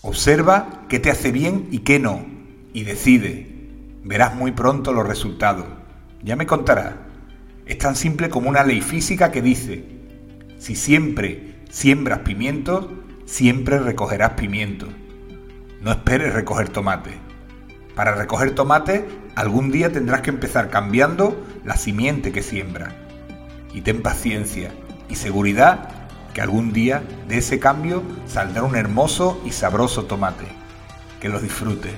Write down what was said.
Observa qué te hace bien y qué no, y decide. Verás muy pronto los resultados. Ya me contarás. Es tan simple como una ley física que dice, si siempre siembras pimientos, siempre recogerás pimientos. No esperes recoger tomate. Para recoger tomate, algún día tendrás que empezar cambiando la simiente que siembras. Y ten paciencia y seguridad que algún día de ese cambio saldrá un hermoso y sabroso tomate. Que lo disfrutes.